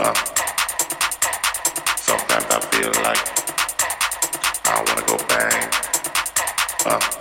Uh, sometimes I feel like I wanna go bang. Uh,